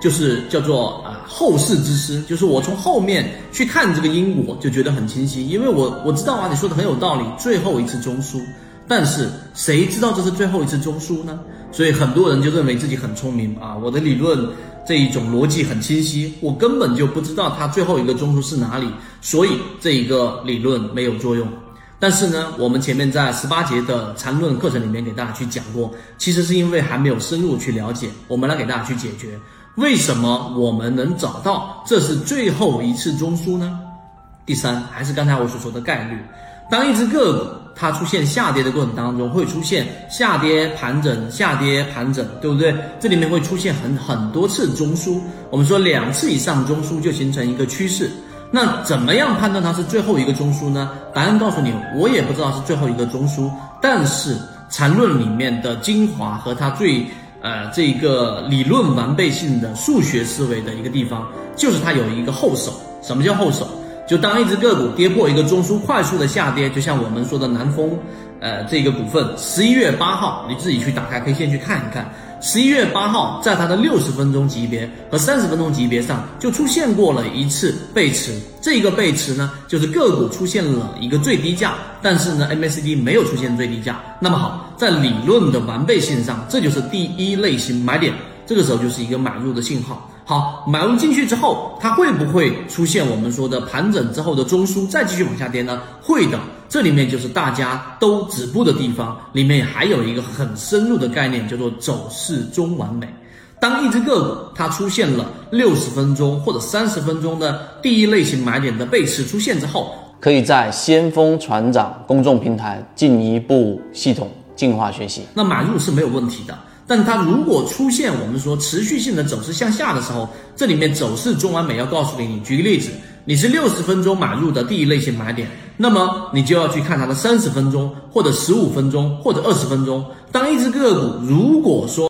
就是叫做啊后事之师，就是我从后面去看这个因果，就觉得很清晰，因为我我知道啊，你说的很有道理，最后一次中枢，但是谁知道这是最后一次中枢呢？所以很多人就认为自己很聪明啊，我的理论这一种逻辑很清晰，我根本就不知道它最后一个中枢是哪里，所以这一个理论没有作用。但是呢，我们前面在十八节的缠论课程里面给大家去讲过，其实是因为还没有深入去了解，我们来给大家去解决。为什么我们能找到这是最后一次中枢呢？第三，还是刚才我所说的概率。当一只个股它出现下跌的过程当中，会出现下跌盘整、下跌盘整，对不对？这里面会出现很很多次中枢。我们说两次以上中枢就形成一个趋势。那怎么样判断它是最后一个中枢呢？答案告诉你，我也不知道是最后一个中枢。但是缠论里面的精华和它最。呃，这个理论完备性的数学思维的一个地方，就是它有一个后手。什么叫后手？就当一只个股跌破一个中枢，快速的下跌，就像我们说的南风，呃，这个股份，十一月八号，你自己去打开 K 线去看一看。十一月八号，在它的六十分钟级别和三十分钟级别上就出现过了一次背驰，这个背驰呢，就是个股出现了一个最低价，但是呢，MACD 没有出现最低价。那么好，在理论的完备性上，这就是第一类型买点，这个时候就是一个买入的信号。好，买入进去之后，它会不会出现我们说的盘整之后的中枢，再继续往下跌呢？会的，这里面就是大家都止步的地方。里面还有一个很深入的概念，叫做走势中完美。当一只个股它出现了六十分钟或者三十分钟的第一类型买点的背驰出现之后，可以在先锋船长公众平台进一步系统进化学习。那买入是没有问题的。但它如果出现我们说持续性的走势向下的时候，这里面走势中完美要告诉你，你举个例子，你是六十分钟买入的第一类型买点，那么你就要去看它的三十分钟或者十五分钟或者二十分钟。当一只个股如果说